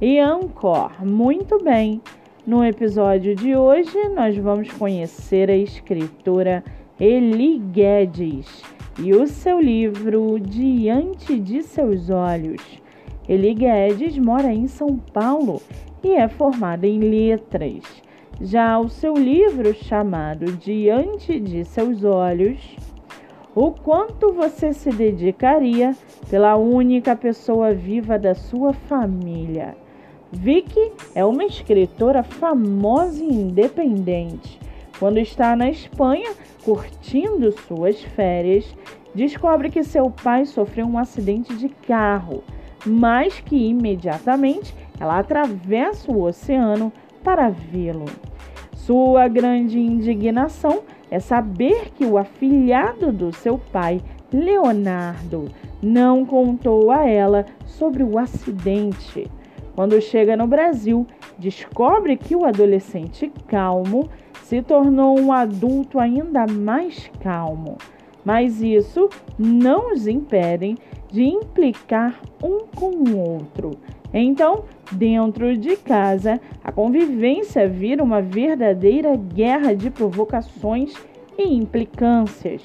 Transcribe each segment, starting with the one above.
e Anchor. Muito bem! No episódio de hoje, nós vamos conhecer a escritora Eli Guedes e o seu livro Diante de Seus Olhos. Eli Guedes mora em São Paulo e é formada em letras. Já o seu livro, chamado Diante de Seus Olhos, o quanto você se dedicaria pela única pessoa viva da sua família. Vicky é uma escritora famosa e independente. Quando está na Espanha, curtindo suas férias, descobre que seu pai sofreu um acidente de carro, mas que imediatamente ela atravessa o oceano para vê-lo. Sua grande indignação é saber que o afilhado do seu pai, Leonardo, não contou a ela sobre o acidente. Quando chega no Brasil, descobre que o adolescente calmo se tornou um adulto ainda mais calmo. Mas isso não os impede de implicar um com o outro. Então, dentro de casa, a convivência vira uma verdadeira guerra de provocações e implicâncias.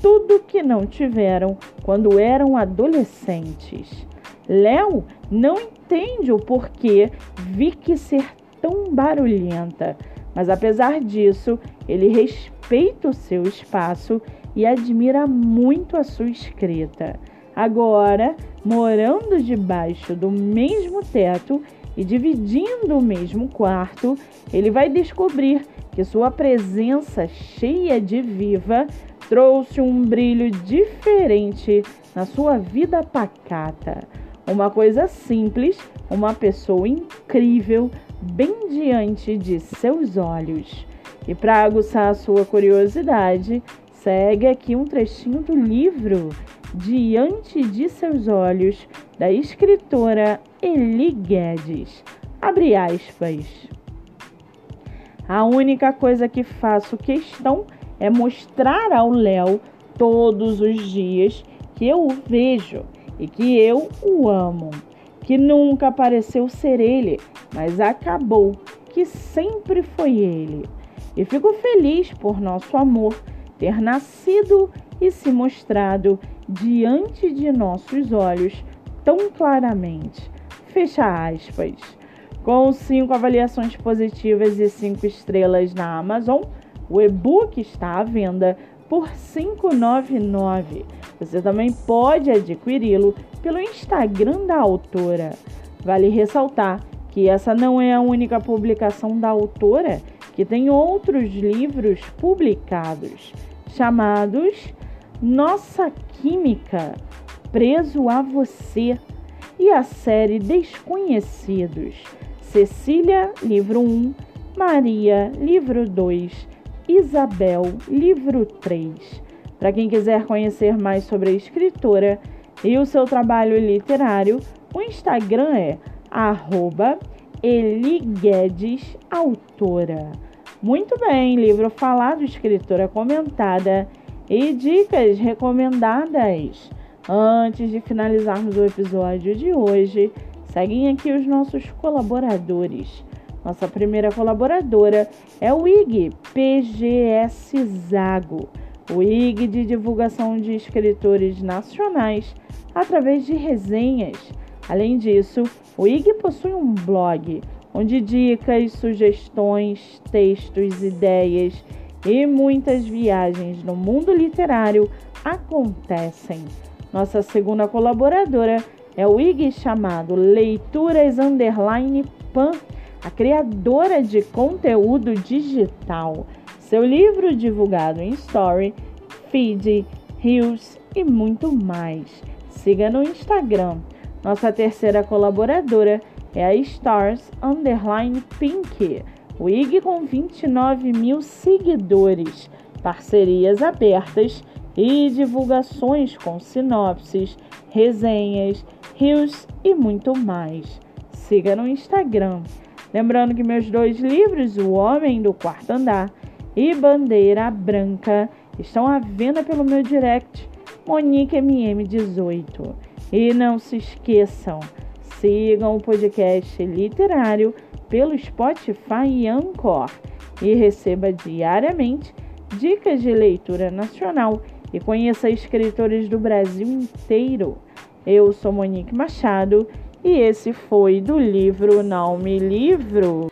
Tudo que não tiveram quando eram adolescentes. Léo não entende o porquê Vicky ser tão barulhenta, mas apesar disso, ele respeita o seu espaço e admira muito a sua escrita. Agora, morando debaixo do mesmo teto e dividindo o mesmo quarto, ele vai descobrir que sua presença cheia de viva trouxe um brilho diferente na sua vida pacata. Uma coisa simples, uma pessoa incrível bem diante de seus olhos. E para aguçar a sua curiosidade, segue aqui um trechinho do livro Diante de Seus Olhos, da escritora Eli Guedes. Abre aspas. A única coisa que faço questão é mostrar ao Léo todos os dias que eu o vejo e que eu o amo, que nunca pareceu ser ele, mas acabou que sempre foi ele. E fico feliz por nosso amor ter nascido e se mostrado diante de nossos olhos tão claramente. Fecha aspas. Com cinco avaliações positivas e cinco estrelas na Amazon, o e-book está à venda por R$ 5,99. Você também pode adquiri-lo pelo Instagram da autora. Vale ressaltar que essa não é a única publicação da autora, que tem outros livros publicados, chamados Nossa Química, Preso a Você, e a série Desconhecidos, Cecília, livro 1, Maria, livro 2 Isabel, livro 3. Para quem quiser conhecer mais sobre a escritora e o seu trabalho literário, o Instagram é eliguedesautora. Muito bem, livro falado, escritora comentada e dicas recomendadas. Antes de finalizarmos o episódio de hoje, seguem aqui os nossos colaboradores. Nossa primeira colaboradora é o IG PGS Zago, o IG de divulgação de escritores nacionais através de resenhas. Além disso, o IG possui um blog onde dicas, sugestões, textos, ideias e muitas viagens no mundo literário acontecem. Nossa segunda colaboradora é o IG chamado Leituras Underline Pan a criadora de conteúdo digital. Seu livro divulgado em Story, Feed, Reels e muito mais. Siga no Instagram. Nossa terceira colaboradora é a Stars Underline Pink, Wig com 29 mil seguidores, parcerias abertas e divulgações com sinopses, resenhas, rios e muito mais. Siga no Instagram. Lembrando que meus dois livros, O Homem do Quarto Andar e Bandeira Branca, estão à venda pelo meu direct MoniqueMM18. E não se esqueçam, sigam o podcast literário pelo Spotify e Anchor e receba diariamente dicas de leitura nacional e conheça escritores do Brasil inteiro. Eu sou Monique Machado e esse foi do livro Não Me Livro.